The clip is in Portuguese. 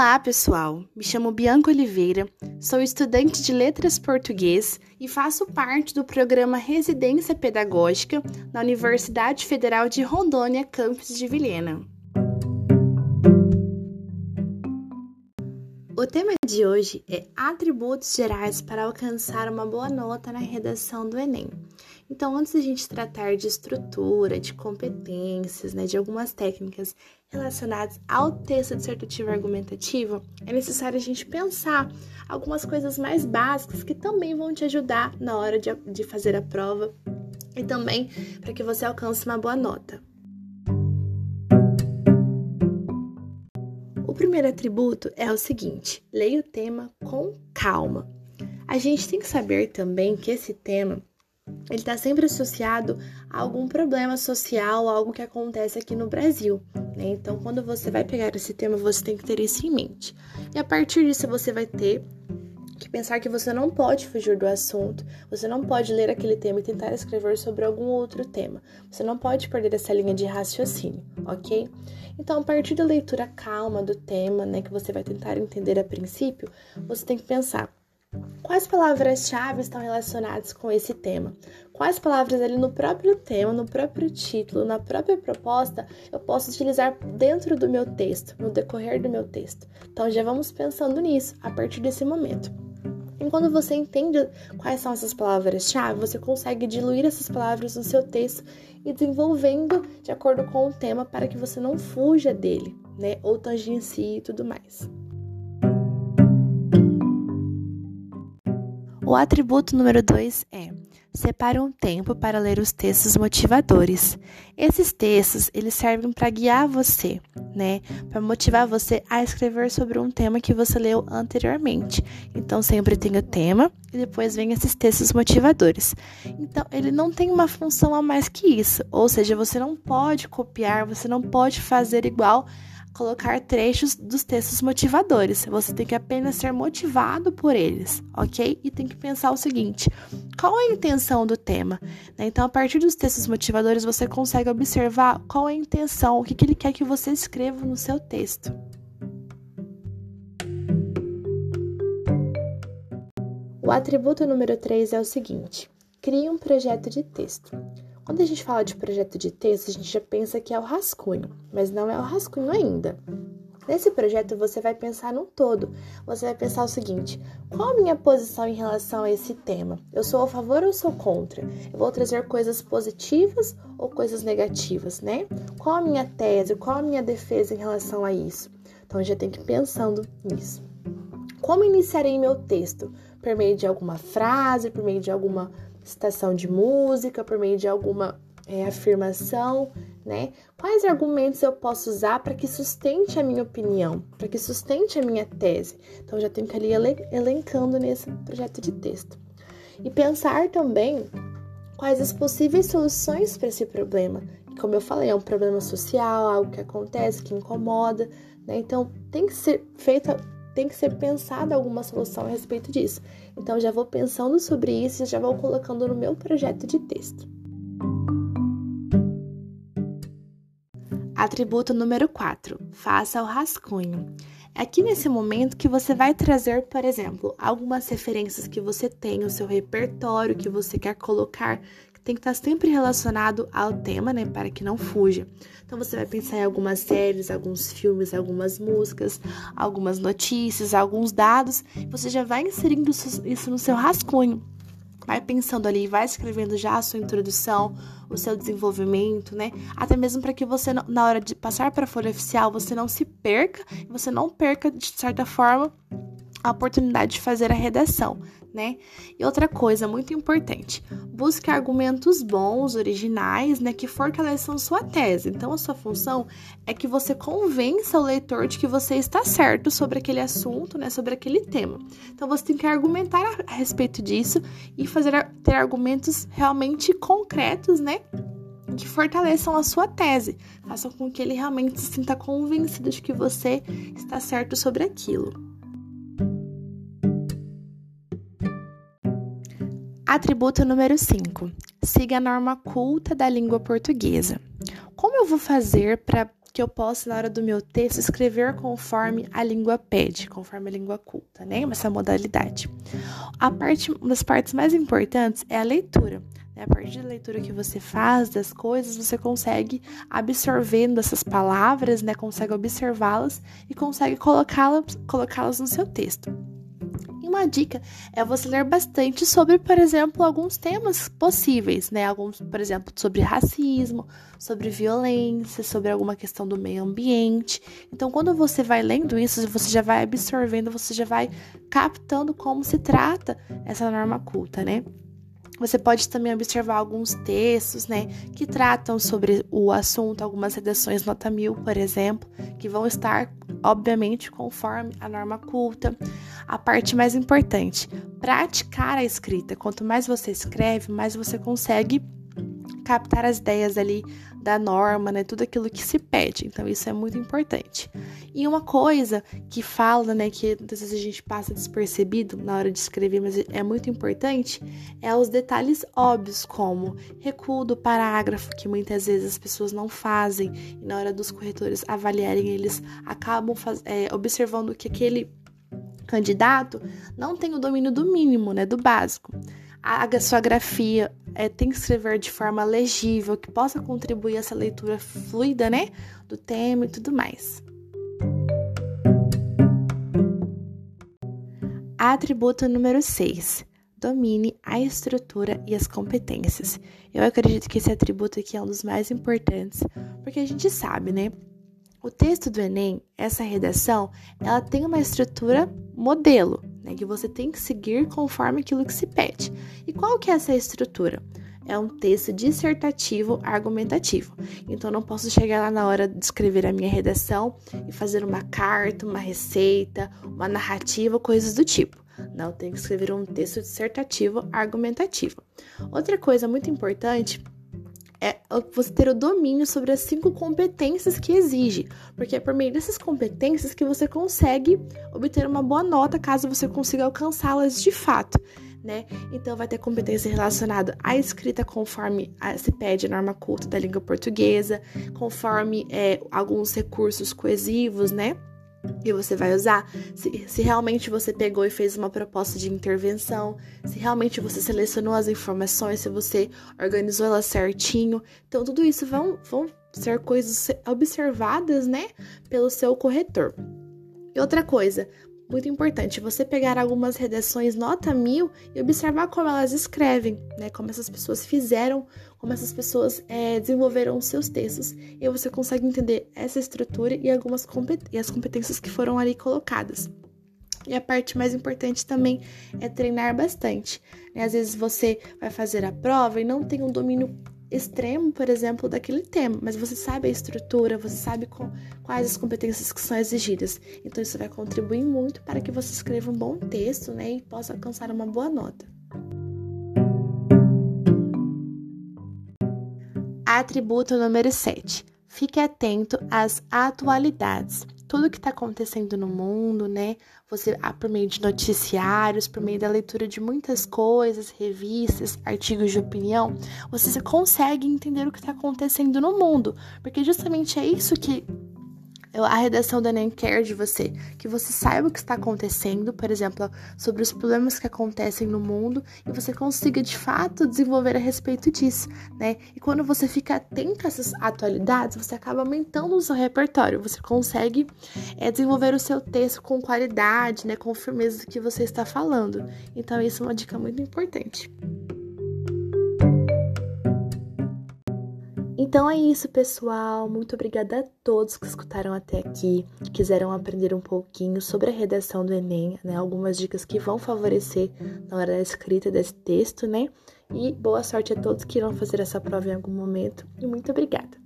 Olá, pessoal! Me chamo Bianca Oliveira, sou estudante de Letras Português e faço parte do programa Residência Pedagógica na Universidade Federal de Rondônia, campus de Vilhena. O tema de hoje é atributos gerais para alcançar uma boa nota na redação do Enem. Então, antes de a gente tratar de estrutura, de competências, né, de algumas técnicas relacionadas ao texto dissertativo argumentativo, é necessário a gente pensar algumas coisas mais básicas que também vão te ajudar na hora de, de fazer a prova e também para que você alcance uma boa nota. Primeiro atributo é o seguinte: leia o tema com calma. A gente tem que saber também que esse tema ele está sempre associado a algum problema social, algo que acontece aqui no Brasil. Né? Então, quando você vai pegar esse tema, você tem que ter isso em mente. E a partir disso, você vai ter que pensar que você não pode fugir do assunto, você não pode ler aquele tema e tentar escrever sobre algum outro tema. Você não pode perder essa linha de raciocínio, ok? Então, a partir da leitura calma do tema, né, que você vai tentar entender a princípio, você tem que pensar Quais palavras-chave estão relacionadas com esse tema? Quais palavras ali no próprio tema, no próprio título, na própria proposta eu posso utilizar dentro do meu texto, no decorrer do meu texto? Então já vamos pensando nisso a partir desse momento. E quando você entende quais são essas palavras-chave, você consegue diluir essas palavras no seu texto e desenvolvendo de acordo com o tema para que você não fuja dele, né? Ou tangencie e tudo mais. O atributo número 2 é: separe um tempo para ler os textos motivadores. Esses textos, eles servem para guiar você, né? Para motivar você a escrever sobre um tema que você leu anteriormente. Então sempre tem o tema e depois vem esses textos motivadores. Então, ele não tem uma função a mais que isso, ou seja, você não pode copiar, você não pode fazer igual colocar trechos dos textos motivadores. Você tem que apenas ser motivado por eles, ok? E tem que pensar o seguinte: qual é a intenção do tema? Né? Então, a partir dos textos motivadores, você consegue observar qual é a intenção, o que, que ele quer que você escreva no seu texto. O atributo número 3 é o seguinte: crie um projeto de texto. Quando a gente fala de projeto de texto, a gente já pensa que é o rascunho, mas não é o rascunho ainda. Nesse projeto, você vai pensar no todo. Você vai pensar o seguinte: qual a minha posição em relação a esse tema? Eu sou a favor ou sou contra? Eu vou trazer coisas positivas ou coisas negativas, né? Qual a minha tese? Qual a minha defesa em relação a isso? Então, já tem que ir pensando nisso. Como iniciarei meu texto? Por meio de alguma frase, por meio de alguma citação de música, por meio de alguma é, afirmação, né? Quais argumentos eu posso usar para que sustente a minha opinião, para que sustente a minha tese? Então, já tenho que ali elencando nesse projeto de texto. E pensar também quais as possíveis soluções para esse problema. Como eu falei, é um problema social, algo que acontece, que incomoda, né? Então, tem que ser feita tem que ser pensada alguma solução a respeito disso. Então já vou pensando sobre isso e já vou colocando no meu projeto de texto. Atributo número 4: faça o rascunho. É aqui nesse momento que você vai trazer, por exemplo, algumas referências que você tem, o seu repertório que você quer colocar, tem que estar sempre relacionado ao tema, né, para que não fuja. Então você vai pensar em algumas séries, alguns filmes, algumas músicas, algumas notícias, alguns dados, você já vai inserindo isso no seu rascunho. Vai pensando ali, vai escrevendo já a sua introdução, o seu desenvolvimento, né? Até mesmo para que você, na hora de passar para a folha oficial, você não se perca, você não perca, de certa forma, a oportunidade de fazer a redação, né? E outra coisa muito importante, busque argumentos bons, originais, né, que fortaleçam sua tese. Então, a sua função é que você convença o leitor de que você está certo sobre aquele assunto, né, sobre aquele tema. Então, você tem que argumentar a respeito disso e fazer ter argumentos realmente concretos, né? que fortaleçam a sua tese, façam com que ele realmente se sinta convencido de que você está certo sobre aquilo. Atributo número 5. Siga a norma culta da língua portuguesa. Como eu vou fazer para que eu posso, na hora do meu texto, escrever conforme a língua pede, conforme a língua culta, né? Essa modalidade. A parte, uma das partes mais importantes é a leitura. Né? A partir da leitura que você faz das coisas, você consegue absorvendo essas palavras, né? Consegue observá-las e consegue colocá-las colocá no seu texto uma dica é você ler bastante sobre, por exemplo, alguns temas possíveis, né? Alguns, por exemplo, sobre racismo, sobre violência, sobre alguma questão do meio ambiente. Então, quando você vai lendo isso, você já vai absorvendo, você já vai captando como se trata essa norma culta, né? Você pode também observar alguns textos, né, que tratam sobre o assunto, algumas redações nota mil, por exemplo, que vão estar, obviamente, conforme a norma culta. A parte mais importante, praticar a escrita. Quanto mais você escreve, mais você consegue captar as ideias ali da norma, né? Tudo aquilo que se pede. Então, isso é muito importante. E uma coisa que fala, né, que muitas vezes a gente passa despercebido na hora de escrever, mas é muito importante, é os detalhes óbvios, como recuo do parágrafo, que muitas vezes as pessoas não fazem, e na hora dos corretores avaliarem, eles acabam é, observando que aquele candidato não tem o domínio do mínimo, né, do básico. A sua grafia é, tem que escrever de forma legível, que possa contribuir essa leitura fluida, né? Do tema e tudo mais. Atributo número 6. Domine a estrutura e as competências. Eu acredito que esse atributo aqui é um dos mais importantes, porque a gente sabe, né? O texto do Enem, essa redação, ela tem uma estrutura modelo, né, que você tem que seguir conforme aquilo que se pede. E qual que é essa estrutura? É um texto dissertativo argumentativo. Então, não posso chegar lá na hora de escrever a minha redação e fazer uma carta, uma receita, uma narrativa, coisas do tipo. Não, tenho que escrever um texto dissertativo argumentativo. Outra coisa muito importante é você ter o domínio sobre as cinco competências que exige, porque é por meio dessas competências que você consegue obter uma boa nota caso você consiga alcançá-las de fato. Né? Então vai ter competência relacionada à escrita conforme a, se pede a norma culta da língua portuguesa, conforme é, alguns recursos coesivos, né? Que você vai usar, se, se, realmente você pegou e fez uma proposta de intervenção, se realmente você selecionou as informações, se você organizou elas certinho. Então, tudo isso vão, vão ser coisas observadas, né, pelo seu corretor. E outra coisa, muito importante você pegar algumas redações nota mil e observar como elas escrevem, né? Como essas pessoas fizeram, como essas pessoas é, desenvolveram seus textos, e você consegue entender essa estrutura e algumas e as competências que foram ali colocadas. E a parte mais importante também é treinar bastante. Né? Às vezes você vai fazer a prova e não tem um domínio extremo, por exemplo, daquele tema, mas você sabe a estrutura, você sabe com, quais as competências que são exigidas. Então isso vai contribuir muito para que você escreva um bom texto, né, e possa alcançar uma boa nota. Atributo número 7. Fique atento às atualidades tudo que está acontecendo no mundo, né? Você, ah, por meio de noticiários, por meio da leitura de muitas coisas, revistas, artigos de opinião, você consegue entender o que está acontecendo no mundo, porque justamente é isso que a redação da Enem quer de você que você saiba o que está acontecendo, por exemplo, sobre os problemas que acontecem no mundo e você consiga de fato desenvolver a respeito disso, né? E quando você fica atento a essas atualidades, você acaba aumentando o seu repertório, você consegue é, desenvolver o seu texto com qualidade, né? Com firmeza do que você está falando. Então, isso é uma dica muito importante. Então é isso, pessoal. Muito obrigada a todos que escutaram até aqui, que quiseram aprender um pouquinho sobre a redação do Enem, né? Algumas dicas que vão favorecer na hora da escrita desse texto, né? E boa sorte a todos que irão fazer essa prova em algum momento. E muito obrigada.